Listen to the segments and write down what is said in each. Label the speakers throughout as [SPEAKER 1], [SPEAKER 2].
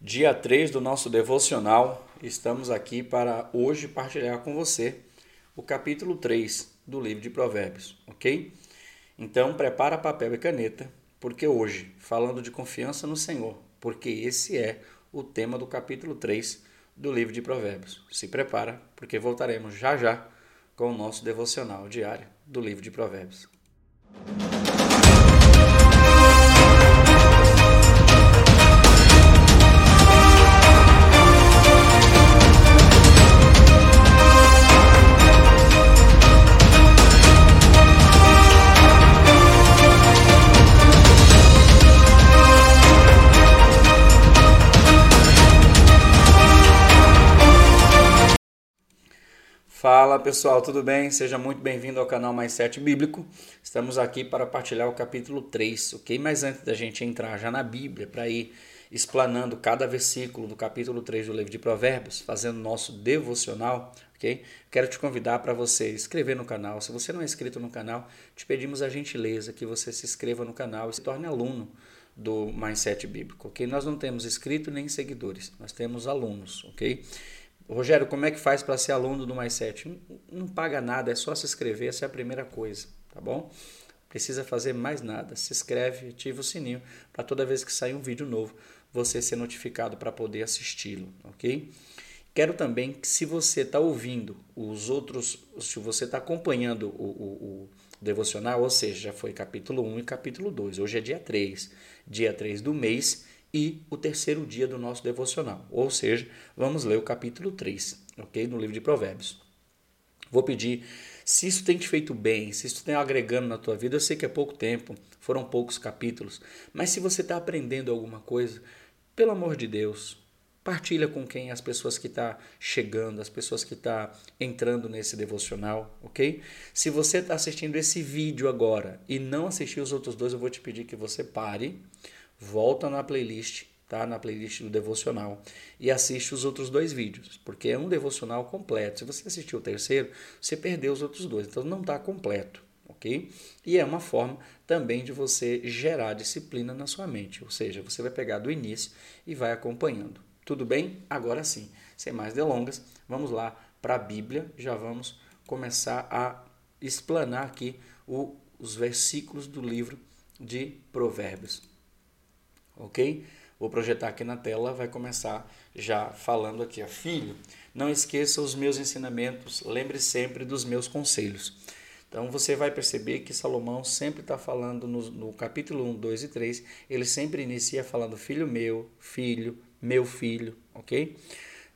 [SPEAKER 1] dia 3 do nosso devocional. Estamos aqui para hoje partilhar com você o capítulo 3 do livro de Provérbios, ok? Então, prepara papel e caneta, porque hoje, falando de confiança no Senhor, porque esse é o tema do capítulo 3 do livro de Provérbios. Se prepara, porque voltaremos já já com o nosso devocional diário do livro de Provérbios. Fala pessoal, tudo bem? Seja muito bem-vindo ao canal Mais 7 Bíblico. Estamos aqui para partilhar o capítulo 3, ok? Mas antes da gente entrar já na Bíblia, para ir explanando cada versículo do capítulo 3 do livro de Provérbios, fazendo nosso devocional, ok? Quero te convidar para você inscrever no canal. Se você não é inscrito no canal, te pedimos a gentileza que você se inscreva no canal e se torne aluno do 7 Bíblico, ok? Nós não temos inscrito nem seguidores, nós temos alunos, ok? Rogério, como é que faz para ser aluno do Mais 7? Não, não paga nada, é só se inscrever, essa é a primeira coisa, tá bom? Precisa fazer mais nada. Se inscreve, ativa o sininho para toda vez que sair um vídeo novo, você ser notificado para poder assisti-lo, ok? Quero também que se você está ouvindo os outros, se você está acompanhando o, o, o, devocional, ou seja, já foi capítulo 1 e capítulo 2, hoje é dia 3, dia 3 do mês, e o terceiro dia do nosso devocional. Ou seja, vamos ler o capítulo 3, ok? No livro de Provérbios. Vou pedir, se isso tem te feito bem, se isso tem agregando na tua vida, eu sei que é pouco tempo, foram poucos capítulos, mas se você está aprendendo alguma coisa, pelo amor de Deus, partilha com quem as pessoas que estão tá chegando, as pessoas que estão tá entrando nesse devocional, ok? Se você está assistindo esse vídeo agora e não assistiu os outros dois, eu vou te pedir que você pare, volta na playlist, tá? Na playlist do devocional e assiste os outros dois vídeos, porque é um devocional completo. Se você assistiu o terceiro, você perdeu os outros dois, então não está completo, ok? E é uma forma também de você gerar disciplina na sua mente, ou seja, você vai pegar do início e vai acompanhando. Tudo bem? Agora sim, sem mais delongas, vamos lá para a Bíblia, já vamos começar a explanar aqui o, os versículos do livro de Provérbios ok? Vou projetar aqui na tela, vai começar já falando aqui, filho, não esqueça os meus ensinamentos, lembre sempre dos meus conselhos. Então você vai perceber que Salomão sempre está falando no, no, capítulo 1, 2 e 3, ele sempre inicia falando filho meu, filho, meu filho, ok?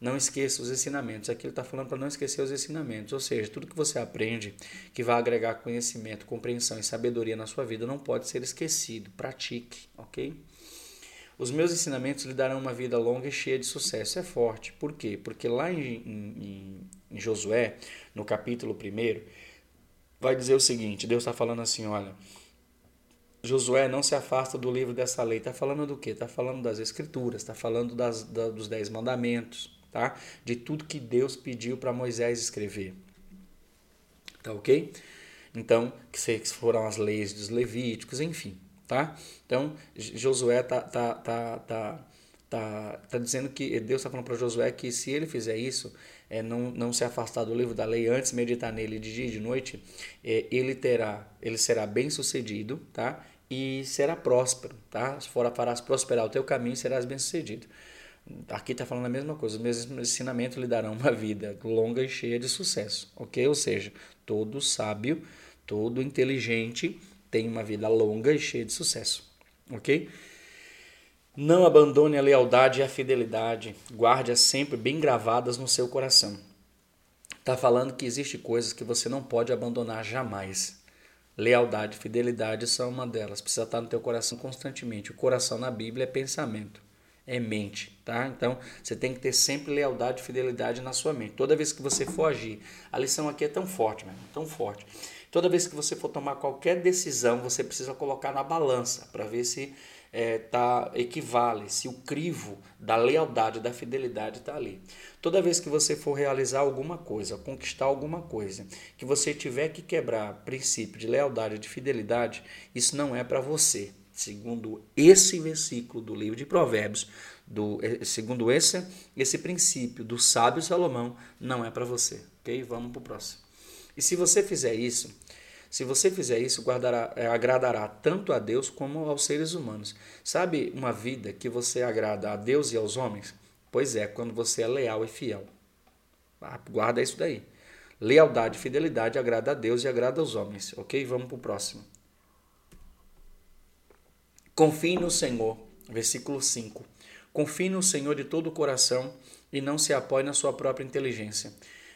[SPEAKER 1] Não esqueça os ensinamentos. Aqui ele está falando para não esquecer os ensinamentos. Ou seja, tudo que você aprende que vai agregar conhecimento, compreensão e sabedoria na sua vida não pode ser esquecido. Pratique, ok? Os meus ensinamentos lhe darão uma vida longa e cheia de sucesso. É forte. Por quê? Porque lá em, em, em Josué, no capítulo 1, vai dizer o seguinte: Deus está falando assim: olha. Josué não se afasta do livro dessa lei. Está falando do quê? Está falando das escrituras, está falando das, da, dos dez mandamentos, tá? De tudo que Deus pediu para Moisés escrever. Tá ok? Então, que foram as leis dos levíticos, enfim tá? Então, Josué tá, tá, tá, tá, tá, tá dizendo que Deus está falando para Josué que se ele fizer isso, é, não, não se afastar do livro da lei, antes meditar nele de dia e de noite, é, ele terá, ele será bem sucedido, tá? E será próspero, tá? Se for farás prosperar o teu caminho, serás bem sucedido. Aqui está falando a mesma coisa, os meus ensinamentos lhe darão uma vida longa e cheia de sucesso, ok? Ou seja, todo sábio, todo inteligente tem uma vida longa e cheia de sucesso, ok? Não abandone a lealdade e a fidelidade, guarde-as sempre bem gravadas no seu coração. Está falando que existe coisas que você não pode abandonar jamais. Lealdade e fidelidade são uma delas. Precisa estar no teu coração constantemente. O coração na Bíblia é pensamento, é mente, tá? Então você tem que ter sempre lealdade e fidelidade na sua mente. Toda vez que você for agir, a lição aqui é tão forte, mesmo, tão forte. Toda vez que você for tomar qualquer decisão, você precisa colocar na balança para ver se é, tá, equivale, se o crivo da lealdade, da fidelidade está ali. Toda vez que você for realizar alguma coisa, conquistar alguma coisa, que você tiver que quebrar princípio de lealdade, de fidelidade, isso não é para você, segundo esse versículo do livro de Provérbios, do, eh, segundo esse, esse princípio do sábio Salomão, não é para você. Ok? Vamos para o próximo. E se você fizer isso, se você fizer isso, guardará, eh, agradará tanto a Deus como aos seres humanos. Sabe uma vida que você agrada a Deus e aos homens? Pois é, quando você é leal e fiel. Ah, guarda isso daí. Lealdade e fidelidade agrada a Deus e agrada aos homens. Ok? Vamos para o próximo. Confie no Senhor. Versículo 5. Confie no Senhor de todo o coração e não se apoie na sua própria inteligência.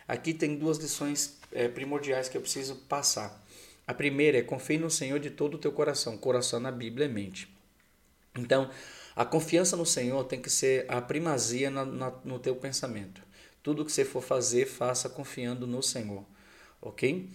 [SPEAKER 1] Aqui tem duas lições é, primordiais que eu preciso passar. A primeira é confie no Senhor de todo o teu coração. Coração na Bíblia é mente. Então, a confiança no Senhor tem que ser a primazia na, na, no teu pensamento. Tudo que você for fazer, faça confiando no Senhor. Ok?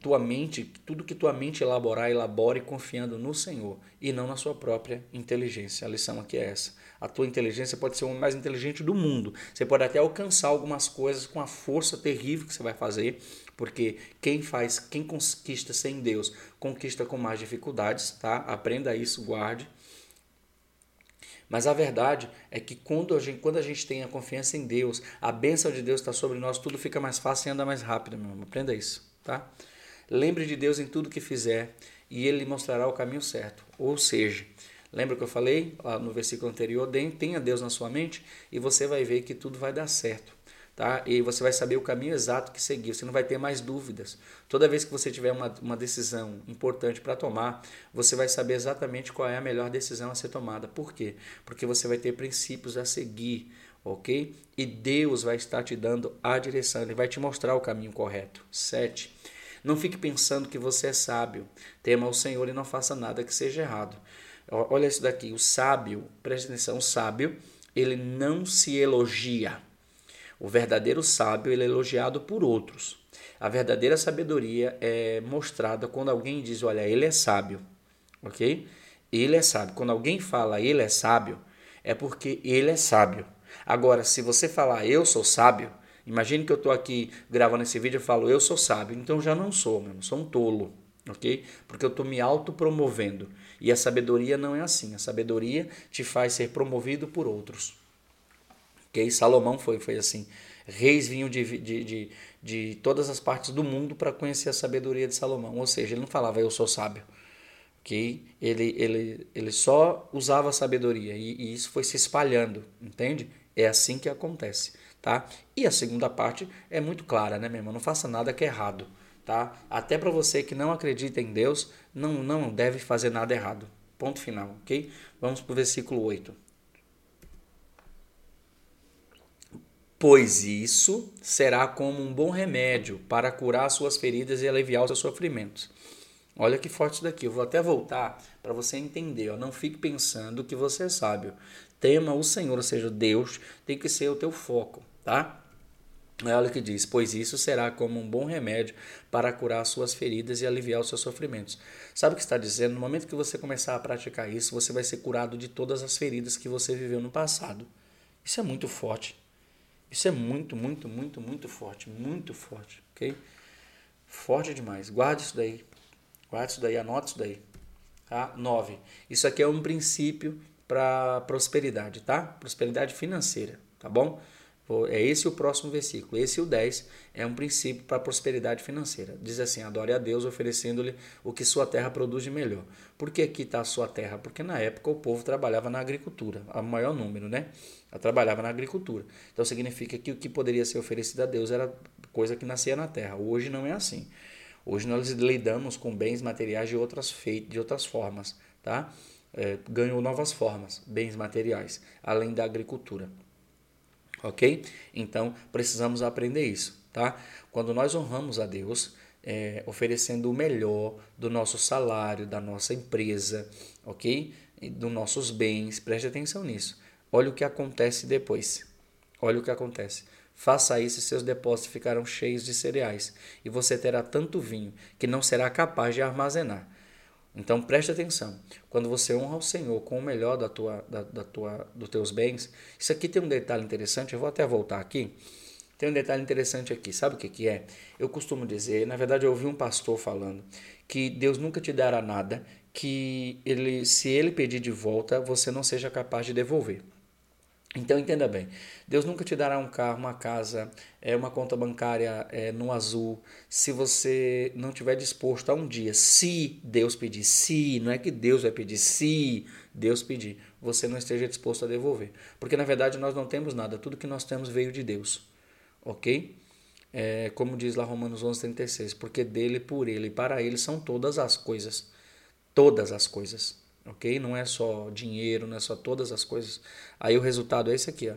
[SPEAKER 1] Tua mente, tudo que tua mente elaborar, elabore confiando no Senhor e não na sua própria inteligência. A lição aqui é essa. A tua inteligência pode ser o mais inteligente do mundo. Você pode até alcançar algumas coisas com a força terrível que você vai fazer, porque quem faz, quem conquista sem Deus, conquista com mais dificuldades, tá? Aprenda isso, guarde. Mas a verdade é que quando a gente, quando a gente tem a confiança em Deus, a bênção de Deus está sobre nós, tudo fica mais fácil e anda mais rápido, meu irmão. Aprenda isso, tá? Lembre de Deus em tudo que fizer e Ele lhe mostrará o caminho certo. Ou seja, lembra que eu falei lá no versículo anterior? Tenha Deus na sua mente e você vai ver que tudo vai dar certo tá? E você vai saber o caminho exato que seguir, você não vai ter mais dúvidas. Toda vez que você tiver uma, uma decisão importante para tomar, você vai saber exatamente qual é a melhor decisão a ser tomada. Por quê? Porque você vai ter princípios a seguir, ok? E Deus vai estar te dando a direção, Ele vai te mostrar o caminho correto. 7. Não fique pensando que você é sábio. Tema o Senhor e não faça nada que seja errado. Olha isso daqui, o sábio, preste atenção, o sábio, ele não se elogia. O verdadeiro sábio ele é elogiado por outros. A verdadeira sabedoria é mostrada quando alguém diz: Olha, ele é sábio. Ok? Ele é sábio. Quando alguém fala ele é sábio, é porque ele é sábio. Agora, se você falar eu sou sábio, imagine que eu estou aqui gravando esse vídeo e falo eu sou sábio, então já não sou, mesmo, sou um tolo, ok? Porque eu estou me autopromovendo. E a sabedoria não é assim. A sabedoria te faz ser promovido por outros. Okay? Salomão foi, foi assim. Reis vinham de, de, de, de todas as partes do mundo para conhecer a sabedoria de Salomão. Ou seja, ele não falava eu sou sábio. Okay? Ele, ele, ele só usava a sabedoria e, e isso foi se espalhando, entende? É assim que acontece. Tá? E a segunda parte é muito clara, né, meu irmão? Não faça nada que é errado. Tá? Até para você que não acredita em Deus, não, não deve fazer nada errado. Ponto final, ok? Vamos para o versículo 8. pois isso será como um bom remédio para curar suas feridas e aliviar os seus sofrimentos. Olha que forte daqui. Eu vou até voltar para você entender. Ó. Não fique pensando que você é sábio. Tema o Senhor, ou seja, Deus tem que ser o teu foco, tá? Olha o que diz: Pois isso será como um bom remédio para curar suas feridas e aliviar os seus sofrimentos. Sabe o que está dizendo? No momento que você começar a praticar isso, você vai ser curado de todas as feridas que você viveu no passado. Isso é muito forte. Isso é muito, muito, muito, muito forte, muito forte, ok? Forte demais. Guarde isso daí. Guarde isso daí, anote isso daí. Tá? 9. Isso aqui é um princípio para prosperidade, tá? Prosperidade financeira, tá bom? É esse o próximo versículo. Esse o 10 é um princípio para a prosperidade financeira. Diz assim: adore a Deus oferecendo-lhe o que sua terra produz de melhor. Por que aqui está a sua terra? Porque na época o povo trabalhava na agricultura, a maior número, né? Trabalhava na agricultura. Então significa que o que poderia ser oferecido a Deus era coisa que nascia na terra. Hoje não é assim. Hoje nós lidamos com bens materiais de outras, feitas, de outras formas, tá? É, ganhou novas formas, bens materiais, além da agricultura ok? Então precisamos aprender isso, tá? Quando nós honramos a Deus, é, oferecendo o melhor do nosso salário, da nossa empresa, ok? E dos nossos bens, preste atenção nisso. Olha o que acontece depois. Olha o que acontece. Faça isso e seus depósitos ficarão cheios de cereais, e você terá tanto vinho que não será capaz de armazenar. Então preste atenção. Quando você honra o Senhor com o melhor da tua, da, da tua, dos teus bens, isso aqui tem um detalhe interessante, eu vou até voltar aqui. Tem um detalhe interessante aqui, sabe o que, que é? Eu costumo dizer, na verdade eu ouvi um pastor falando, que Deus nunca te dará nada que ele, se ele pedir de volta, você não seja capaz de devolver. Então entenda bem, Deus nunca te dará um carro, uma casa, é uma conta bancária é, no azul, se você não tiver disposto a um dia, se Deus pedir, se, não é que Deus vai pedir, se Deus pedir, você não esteja disposto a devolver. Porque na verdade nós não temos nada, tudo que nós temos veio de Deus, ok? É, como diz lá Romanos 11, 36, porque dele, por ele e para ele são todas as coisas, todas as coisas ok? Não é só dinheiro, não é só todas as coisas. Aí o resultado é esse aqui, ó.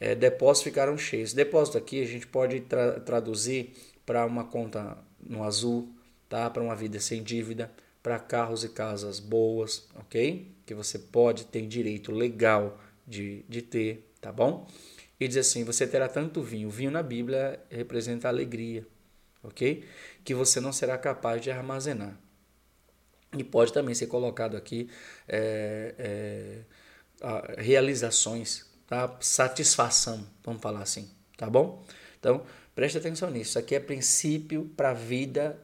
[SPEAKER 1] É, depósitos ficaram cheios. Depósito aqui a gente pode tra traduzir para uma conta no azul, tá? Para uma vida sem dívida, para carros e casas boas, ok? Que você pode ter direito legal de, de ter, tá bom? E diz assim: você terá tanto vinho. O vinho na Bíblia representa alegria, ok? Que você não será capaz de armazenar. E pode também ser colocado aqui é, é, realizações, tá? satisfação, vamos falar assim, tá bom? Então, preste atenção nisso. Isso aqui é princípio para a vida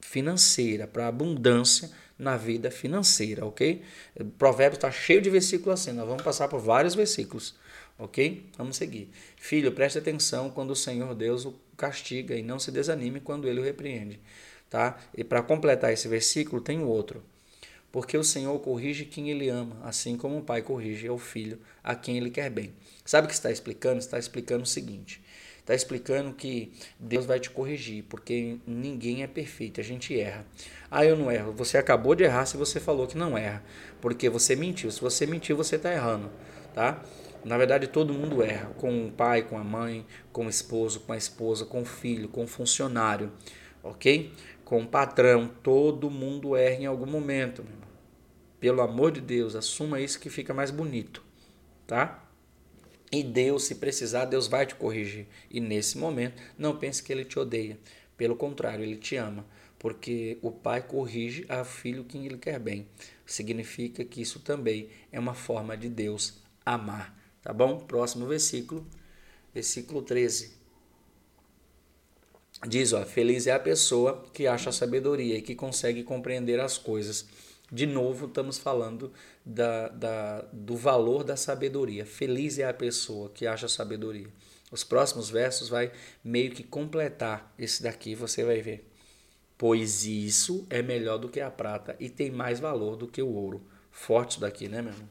[SPEAKER 1] financeira, para abundância na vida financeira, ok? O provérbio está cheio de versículos assim, nós vamos passar por vários versículos, ok? Vamos seguir. Filho, preste atenção quando o Senhor Deus o castiga e não se desanime quando ele o repreende. Tá? E para completar esse versículo tem outro. Porque o Senhor corrige quem ele ama, assim como o pai corrige o filho a quem ele quer bem. Sabe o que está explicando? Está explicando o seguinte: está explicando que Deus vai te corrigir, porque ninguém é perfeito, a gente erra. Ah, eu não erro. Você acabou de errar se você falou que não erra, porque você mentiu. Se você mentiu, você está errando, tá? Na verdade, todo mundo erra, com o pai, com a mãe, com o esposo, com a esposa, com o filho, com o funcionário, ok? Com o patrão, todo mundo erra em algum momento. Pelo amor de Deus, assuma isso que fica mais bonito, tá? E Deus, se precisar, Deus vai te corrigir. E nesse momento, não pense que ele te odeia. Pelo contrário, ele te ama, porque o pai corrige a filho que ele quer bem. Significa que isso também é uma forma de Deus amar, tá bom? Próximo versículo, versículo 13 diz, ó, feliz é a pessoa que acha sabedoria e que consegue compreender as coisas. De novo, estamos falando da, da, do valor da sabedoria. Feliz é a pessoa que acha sabedoria. Os próximos versos vai meio que completar esse daqui, você vai ver. Pois isso é melhor do que a prata e tem mais valor do que o ouro. Forte isso daqui, né, meu irmão?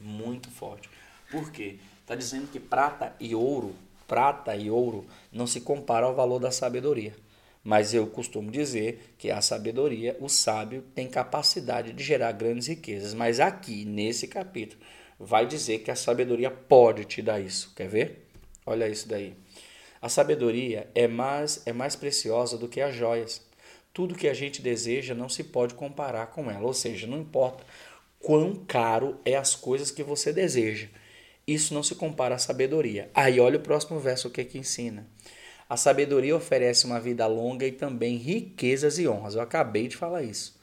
[SPEAKER 1] Muito forte. Por quê? Está dizendo que prata e ouro prata e ouro não se compara ao valor da sabedoria. Mas eu costumo dizer que a sabedoria, o sábio, tem capacidade de gerar grandes riquezas. Mas aqui, nesse capítulo, vai dizer que a sabedoria pode te dar isso. Quer ver? Olha isso daí. A sabedoria é mais, é mais preciosa do que as joias. Tudo que a gente deseja não se pode comparar com ela. Ou seja, não importa quão caro é as coisas que você deseja. Isso não se compara à sabedoria. Aí olha o próximo verso o que é que ensina. A sabedoria oferece uma vida longa e também riquezas e honras. Eu acabei de falar isso.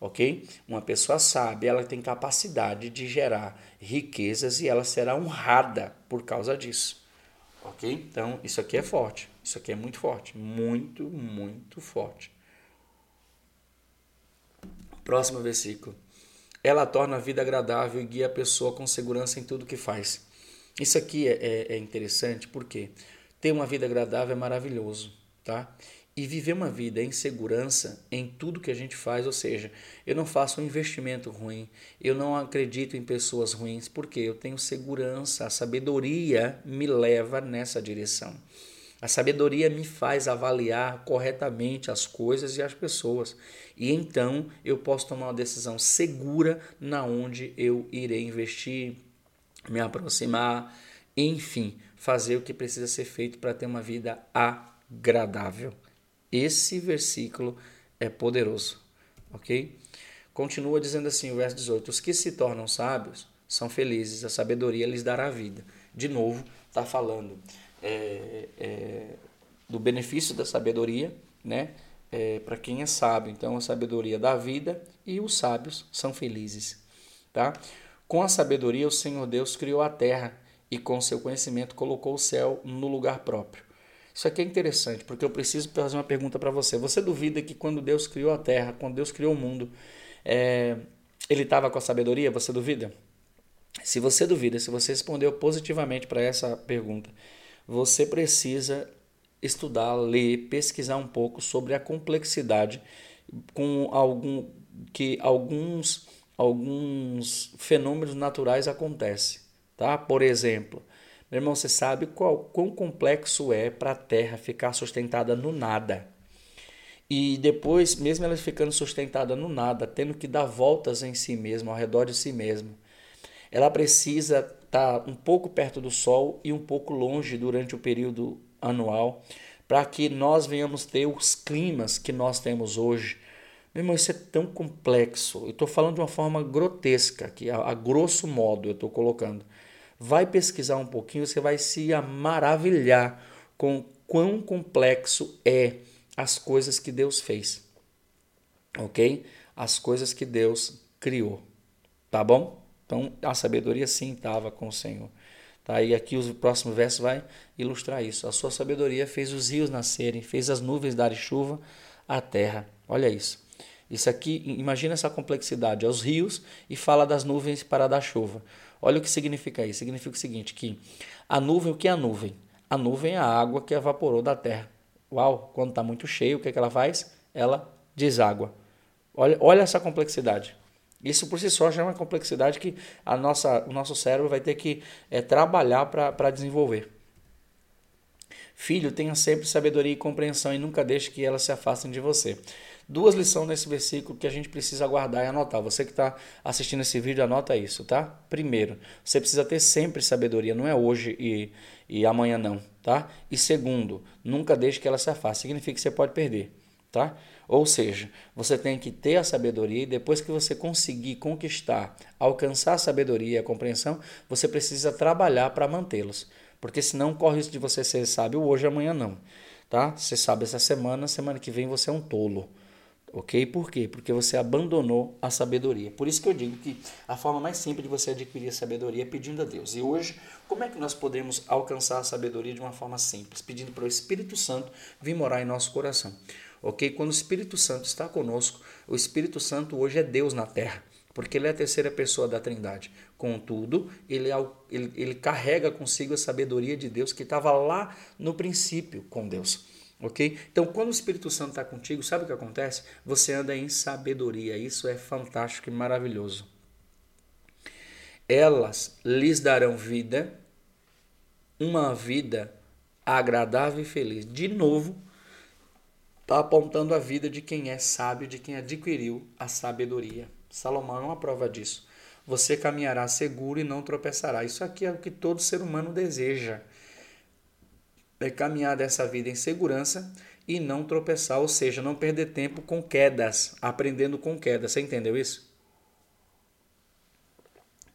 [SPEAKER 1] OK? Uma pessoa sábia, ela tem capacidade de gerar riquezas e ela será honrada por causa disso. OK? Então, isso aqui é forte. Isso aqui é muito forte, muito, muito forte. Próximo versículo. Ela torna a vida agradável e guia a pessoa com segurança em tudo que faz. Isso aqui é, é, é interessante porque ter uma vida agradável é maravilhoso, tá? E viver uma vida em segurança em tudo que a gente faz, ou seja, eu não faço um investimento ruim, eu não acredito em pessoas ruins, porque eu tenho segurança, a sabedoria me leva nessa direção. A sabedoria me faz avaliar corretamente as coisas e as pessoas. E então eu posso tomar uma decisão segura na onde eu irei investir, me aproximar, enfim, fazer o que precisa ser feito para ter uma vida agradável. Esse versículo é poderoso, ok? Continua dizendo assim, o verso 18: Os que se tornam sábios são felizes, a sabedoria lhes dará vida. De novo, está falando é, é, do benefício da sabedoria, né? É, para quem é sábio. Então, a sabedoria da vida e os sábios são felizes, tá? Com a sabedoria, o Senhor Deus criou a terra e com seu conhecimento colocou o céu no lugar próprio. Isso aqui é interessante, porque eu preciso fazer uma pergunta para você. Você duvida que quando Deus criou a terra, quando Deus criou o mundo, é, ele estava com a sabedoria? Você duvida? Se você duvida, se você respondeu positivamente para essa pergunta, você precisa estudar, ler, pesquisar um pouco sobre a complexidade com algum que alguns alguns fenômenos naturais acontecem, tá? Por exemplo, meu irmão, você sabe qual quão complexo é para a Terra ficar sustentada no nada. E depois, mesmo ela ficando sustentada no nada, tendo que dar voltas em si mesma, ao redor de si mesma, ela precisa estar tá um pouco perto do Sol e um pouco longe durante o período anual, para que nós venhamos ter os climas que nós temos hoje. Meu irmão, isso é tão complexo. Eu estou falando de uma forma grotesca, que a, a grosso modo eu estou colocando. Vai pesquisar um pouquinho, você vai se maravilhar com quão complexo é as coisas que Deus fez. Ok? As coisas que Deus criou. Tá bom? Então a sabedoria sim estava com o Senhor. Tá? E aqui o próximo verso vai ilustrar isso. A sua sabedoria fez os rios nascerem, fez as nuvens darem chuva à terra. Olha isso. Isso aqui, imagina essa complexidade. Os rios e fala das nuvens para dar chuva. Olha o que significa isso. Significa o seguinte, que a nuvem, o que é a nuvem? A nuvem é a água que evaporou da terra. Uau, quando está muito cheio, o que, é que ela faz? Ela deságua. Olha, olha essa complexidade. Isso por si só já é uma complexidade que a nossa, o nosso cérebro vai ter que é, trabalhar para desenvolver. Filho, tenha sempre sabedoria e compreensão e nunca deixe que elas se afastem de você. Duas lições nesse versículo que a gente precisa guardar e anotar. Você que está assistindo esse vídeo, anota isso, tá? Primeiro, você precisa ter sempre sabedoria, não é hoje e, e amanhã não, tá? E segundo, nunca deixe que ela se afaste. Significa que você pode perder, tá? Ou seja, você tem que ter a sabedoria e depois que você conseguir conquistar, alcançar a sabedoria e a compreensão, você precisa trabalhar para mantê-los. Porque senão corre isso de você ser sábio hoje, amanhã não. Tá? Você sabe essa semana, semana que vem você é um tolo. Ok? Por quê? Porque você abandonou a sabedoria. Por isso que eu digo que a forma mais simples de você adquirir a sabedoria é pedindo a Deus. E hoje, como é que nós podemos alcançar a sabedoria de uma forma simples? Pedindo para o Espírito Santo vir morar em nosso coração. Ok? Quando o Espírito Santo está conosco, o Espírito Santo hoje é Deus na terra porque ele é a terceira pessoa da Trindade. Contudo, ele, é ele, ele carrega consigo a sabedoria de Deus que estava lá no princípio com Deus ok? Então, quando o Espírito Santo está contigo, sabe o que acontece? Você anda em sabedoria. Isso é fantástico e maravilhoso. Elas lhes darão vida, uma vida agradável e feliz. De novo, está apontando a vida de quem é sábio, de quem adquiriu a sabedoria. Salomão é uma prova disso. Você caminhará seguro e não tropeçará. Isso aqui é o que todo ser humano deseja é caminhar dessa vida em segurança e não tropeçar, ou seja, não perder tempo com quedas, aprendendo com quedas. Você entendeu isso?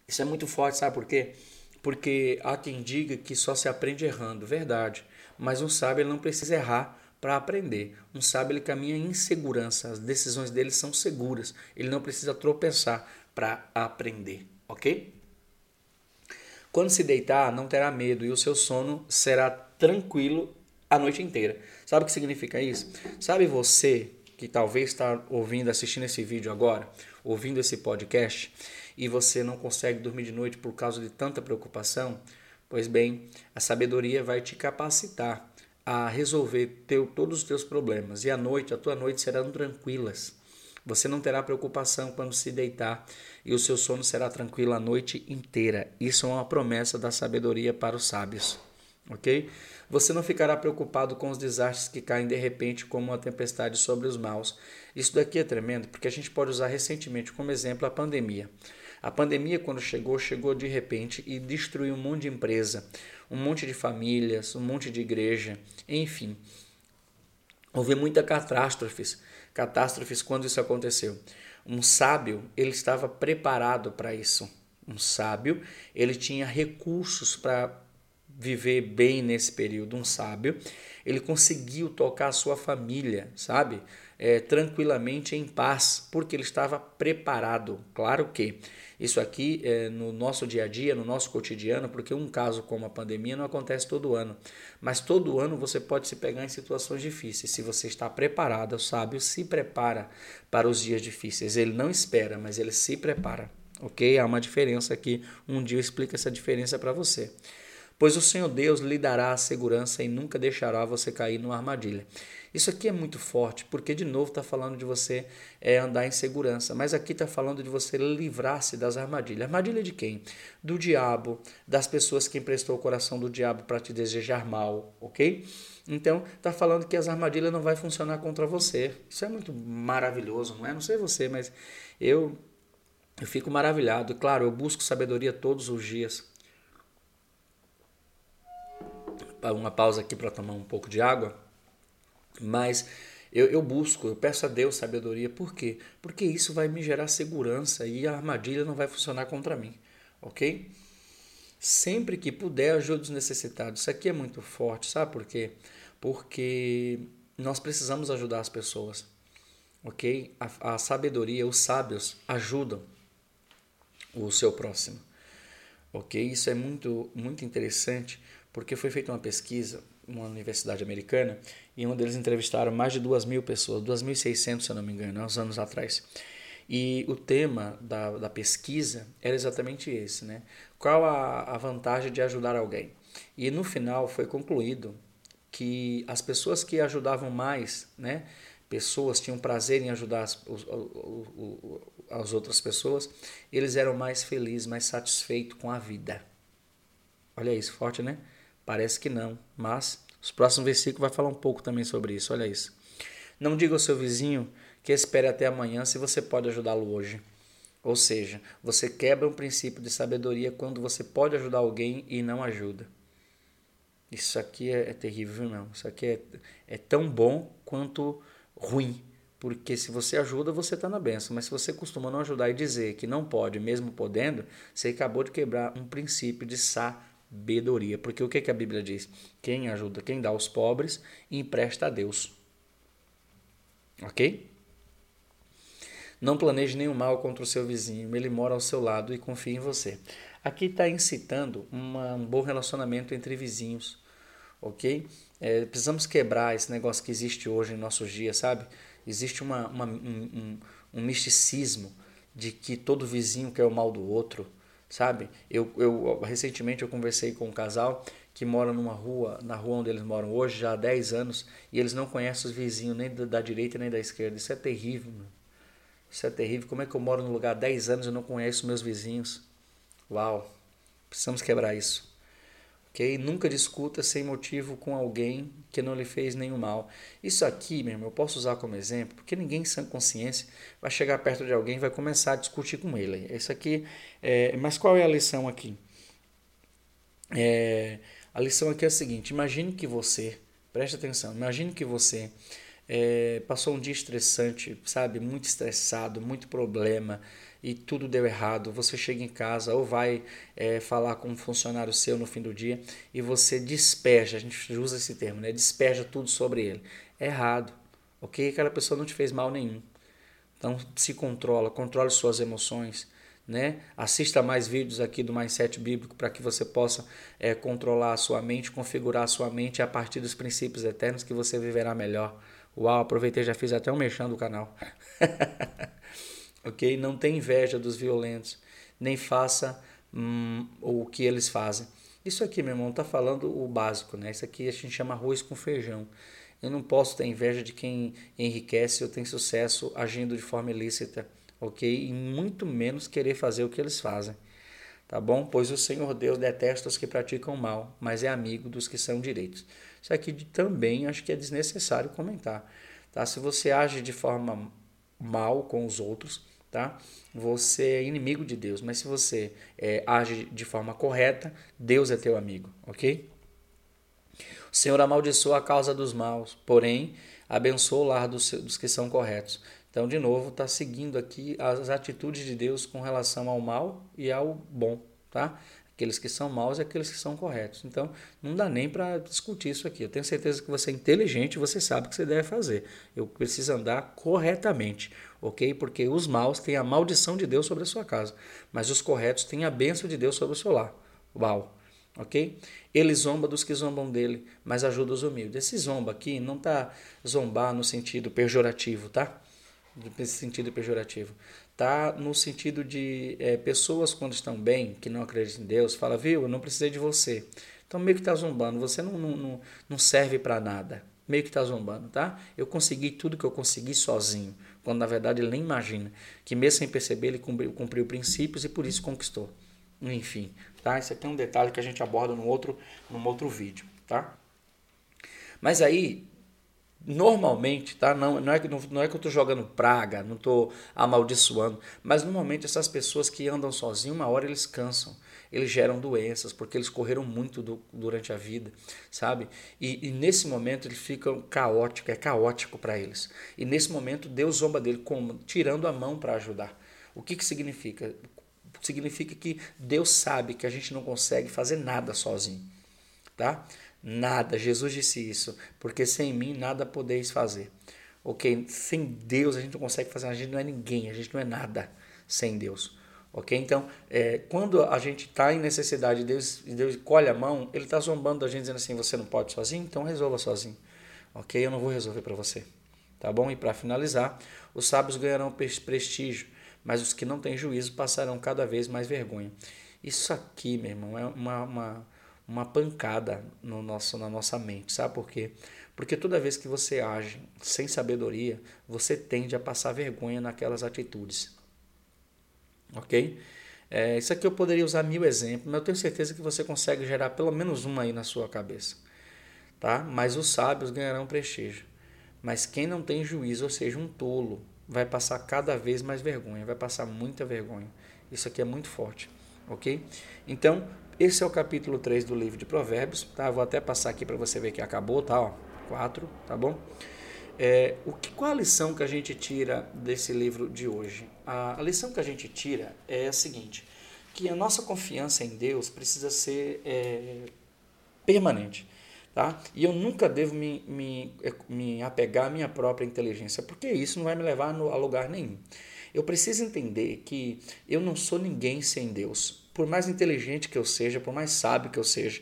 [SPEAKER 1] Isso é muito forte, sabe por quê? Porque há quem diga que só se aprende errando, verdade. Mas um sábio não precisa errar para aprender. Um sábio ele caminha em segurança, as decisões dele são seguras. Ele não precisa tropeçar para aprender, ok? Quando se deitar, não terá medo e o seu sono será tranquilo a noite inteira. Sabe o que significa isso? Sabe você que talvez está ouvindo, assistindo esse vídeo agora, ouvindo esse podcast, e você não consegue dormir de noite por causa de tanta preocupação? Pois bem, a sabedoria vai te capacitar a resolver teu, todos os teus problemas. E à noite, a tua noite serão tranquilas. Você não terá preocupação quando se deitar e o seu sono será tranquilo a noite inteira. Isso é uma promessa da sabedoria para os sábios ok? Você não ficará preocupado com os desastres que caem de repente como uma tempestade sobre os maus. Isso daqui é tremendo, porque a gente pode usar recentemente como exemplo a pandemia. A pandemia, quando chegou, chegou de repente e destruiu um monte de empresa, um monte de famílias, um monte de igreja, enfim. Houve muitas catástrofes, catástrofes quando isso aconteceu. Um sábio, ele estava preparado para isso. Um sábio, ele tinha recursos para viver bem nesse período, um sábio, ele conseguiu tocar a sua família, sabe? É, tranquilamente, em paz, porque ele estava preparado. Claro que Isso aqui é no nosso dia a dia, no nosso cotidiano, porque um caso como a pandemia não acontece todo ano. Mas todo ano você pode se pegar em situações difíceis. Se você está preparado, o sábio se prepara para os dias difíceis. Ele não espera, mas ele se prepara. Ok? Há uma diferença aqui. Um dia eu explico essa diferença para você. Pois o Senhor Deus lhe dará a segurança e nunca deixará você cair numa armadilha. Isso aqui é muito forte, porque de novo está falando de você é, andar em segurança, mas aqui está falando de você livrar-se das armadilhas. Armadilha de quem? Do diabo, das pessoas que emprestou o coração do diabo para te desejar mal, ok? Então, está falando que as armadilhas não vai funcionar contra você. Isso é muito maravilhoso, não é? Não sei você, mas eu, eu fico maravilhado. Claro, eu busco sabedoria todos os dias. Uma pausa aqui para tomar um pouco de água. Mas eu, eu, busco, eu peço a Deus sabedoria. Por quê? Porque isso vai me gerar segurança e a armadilha não vai funcionar contra mim. Ok? Sempre que puder, ajude os necessitados. Isso aqui é muito forte, sabe por quê? Porque nós precisamos ajudar as pessoas. Ok? A, a sabedoria, os sábios ajudam o seu próximo. Ok? Isso é muito, muito interessante porque foi feita uma pesquisa uma universidade americana e um deles entrevistaram mais de duas mil pessoas, 2.600 se eu não me engano, há uns anos atrás. E o tema da, da pesquisa era exatamente esse, né? Qual a, a vantagem de ajudar alguém? E no final foi concluído que as pessoas que ajudavam mais, né? Pessoas tinham prazer em ajudar as, os, as outras pessoas, eles eram mais felizes, mais satisfeitos com a vida. Olha isso, forte, né? Parece que não, mas os próximos versículos vai falar um pouco também sobre isso. Olha isso. Não diga ao seu vizinho que espere até amanhã se você pode ajudá-lo hoje. Ou seja, você quebra um princípio de sabedoria quando você pode ajudar alguém e não ajuda. Isso aqui é, é terrível, não. Isso aqui é, é tão bom quanto ruim. Porque se você ajuda, você está na benção. Mas se você costuma não ajudar e dizer que não pode, mesmo podendo, você acabou de quebrar um princípio de sabedoria sabedoria. Porque o que, que a Bíblia diz? Quem ajuda, quem dá aos pobres, empresta a Deus. Ok? Não planeje nenhum mal contra o seu vizinho, ele mora ao seu lado e confia em você. Aqui está incitando uma, um bom relacionamento entre vizinhos, ok? É, precisamos quebrar esse negócio que existe hoje em nossos dias, sabe? Existe uma, uma um, um, um misticismo de que todo vizinho quer o mal do outro, sabe? Eu, eu recentemente eu conversei com um casal que mora numa rua, na rua onde eles moram hoje, já há 10 anos, e eles não conhecem os vizinhos nem da, da direita nem da esquerda. Isso é terrível, mano. Isso é terrível. Como é que eu moro num lugar há 10 anos e não conheço meus vizinhos? Uau! Precisamos quebrar isso. Ok? Nunca discuta sem motivo com alguém que não lhe fez nenhum mal. Isso aqui, meu irmão, eu posso usar como exemplo, porque ninguém sem consciência vai chegar perto de alguém e vai começar a discutir com ele. Isso aqui, é, mas qual é a lição aqui? É, a lição aqui é a seguinte: imagine que você, preste atenção, imagine que você é, passou um dia estressante, sabe, muito estressado, muito problema, e tudo deu errado, você chega em casa ou vai é, falar com um funcionário seu no fim do dia e você despeja, a gente usa esse termo, né? despeja tudo sobre ele. É errado, ok? Aquela pessoa não te fez mal nenhum. Então se controla, controle suas emoções. Né? Assista mais vídeos aqui do Mindset Bíblico para que você possa é, controlar a sua mente, configurar a sua mente a partir dos princípios eternos que você viverá melhor. Uau, aproveitei já fiz até um mexão do canal. ok? Não tenha inveja dos violentos, nem faça hum, o que eles fazem. Isso aqui, meu irmão, está falando o básico, né? Isso aqui a gente chama arroz com feijão. Eu não posso ter inveja de quem enriquece ou tem sucesso agindo de forma ilícita, ok? E muito menos querer fazer o que eles fazem, tá bom? Pois o Senhor Deus detesta os que praticam mal, mas é amigo dos que são direitos. Isso aqui também acho que é desnecessário comentar, tá? Se você age de forma mal com os outros, tá? Você é inimigo de Deus, mas se você é, age de forma correta, Deus é teu amigo, ok? O Senhor amaldiçoa a causa dos maus, porém abençoa o lar dos, dos que são corretos. Então, de novo, está seguindo aqui as atitudes de Deus com relação ao mal e ao bom, tá? Aqueles que são maus e aqueles que são corretos. Então, não dá nem para discutir isso aqui. Eu tenho certeza que você é inteligente você sabe o que você deve fazer. Eu preciso andar corretamente, ok? Porque os maus têm a maldição de Deus sobre a sua casa, mas os corretos têm a bênção de Deus sobre o seu lar. Uau! Ok? Ele zomba dos que zombam dele, mas ajuda os humildes. Esse zomba aqui não está zombar no sentido pejorativo, tá? Nesse sentido pejorativo. Tá no sentido de é, pessoas quando estão bem, que não acreditam em Deus, fala, viu, eu não precisei de você. Então meio que está zombando, você não, não, não, serve para nada. Meio que está zombando, tá? Eu consegui tudo que eu consegui sozinho, quando na verdade ele nem imagina que mesmo sem perceber ele cumpriu, cumpriu princípios e por isso conquistou. Enfim, tá? Isso aqui é um detalhe que a gente aborda num outro, num outro vídeo, tá? Mas aí, normalmente, tá? Não, não, é, não, não é que eu estou jogando praga, não estou amaldiçoando, mas normalmente essas pessoas que andam sozinhos, uma hora eles cansam, eles geram doenças, porque eles correram muito do, durante a vida, sabe? E, e, nesse momento eles ficam caóticos, é caótico para eles. E nesse momento Deus zomba dele como? Tirando a mão para ajudar. O que, que significa? significa que Deus sabe que a gente não consegue fazer nada sozinho, tá? Nada. Jesus disse isso, porque sem mim nada podeis fazer. Ok? Sem Deus a gente não consegue fazer, a gente não é ninguém, a gente não é nada sem Deus. Ok? Então, é, quando a gente está em necessidade de Deus Deus colhe a mão, Ele está zombando da gente dizendo assim: você não pode sozinho, então resolva sozinho. Ok? Eu não vou resolver para você. Tá bom? E para finalizar, os sábios ganharão prestígio mas os que não têm juízo passarão cada vez mais vergonha. Isso aqui, meu irmão, é uma, uma, uma pancada no nosso, na nossa mente, sabe por quê? Porque toda vez que você age sem sabedoria, você tende a passar vergonha naquelas atitudes. Ok? É, isso aqui eu poderia usar mil exemplos, mas eu tenho certeza que você consegue gerar pelo menos uma aí na sua cabeça. Tá? Mas os sábios ganharão prestígio. Mas quem não tem juízo, ou seja, um tolo, vai passar cada vez mais vergonha, vai passar muita vergonha. Isso aqui é muito forte, ok? Então, esse é o capítulo 3 do livro de Provérbios, tá? Vou até passar aqui para você ver que acabou, tá? Ó, 4, tá bom? É, o que, qual a lição que a gente tira desse livro de hoje? A, a lição que a gente tira é a seguinte, que a nossa confiança em Deus precisa ser é, permanente. Tá? E eu nunca devo me, me, me apegar à minha própria inteligência, porque isso não vai me levar a lugar nenhum. Eu preciso entender que eu não sou ninguém sem Deus. Por mais inteligente que eu seja, por mais sábio que eu seja,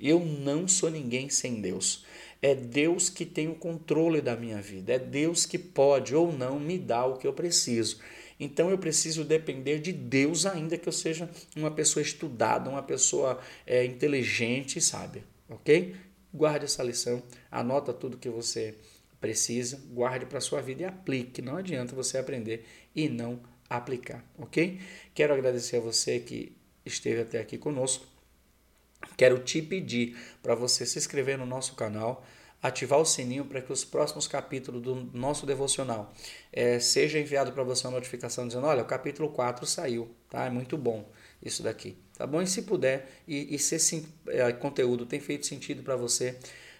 [SPEAKER 1] eu não sou ninguém sem Deus. É Deus que tem o controle da minha vida. É Deus que pode ou não me dar o que eu preciso. Então eu preciso depender de Deus, ainda que eu seja uma pessoa estudada, uma pessoa é, inteligente e sábia. Ok? Guarde essa lição, anota tudo que você precisa, guarde para a sua vida e aplique. Não adianta você aprender e não aplicar, ok? Quero agradecer a você que esteve até aqui conosco. Quero te pedir para você se inscrever no nosso canal, ativar o sininho para que os próximos capítulos do nosso devocional é, seja enviado para você uma notificação dizendo, olha, o capítulo 4 saiu, tá? É muito bom isso daqui, tá bom? E se puder, e, e se esse é, conteúdo tem feito sentido para você,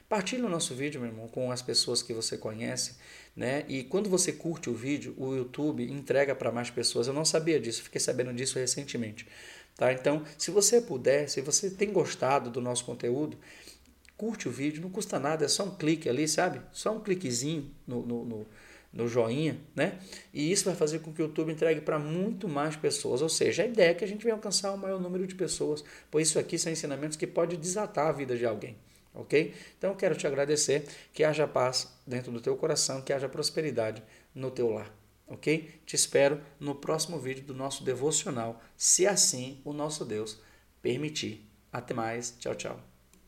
[SPEAKER 1] partilhe o nosso vídeo, meu irmão, com as pessoas que você conhece, né? E quando você curte o vídeo, o YouTube entrega para mais pessoas. Eu não sabia disso, fiquei sabendo disso recentemente, tá? Então, se você puder, se você tem gostado do nosso conteúdo, curte o vídeo, não custa nada, é só um clique ali, sabe? Só um cliquezinho no, no, no no joinha, né? E isso vai fazer com que o YouTube entregue para muito mais pessoas. Ou seja, a ideia é que a gente venha alcançar o maior número de pessoas, pois isso aqui são ensinamentos que pode desatar a vida de alguém. Ok? Então eu quero te agradecer, que haja paz dentro do teu coração, que haja prosperidade no teu lar. Ok? Te espero no próximo vídeo do nosso devocional, se assim o nosso Deus permitir. Até mais. Tchau, tchau.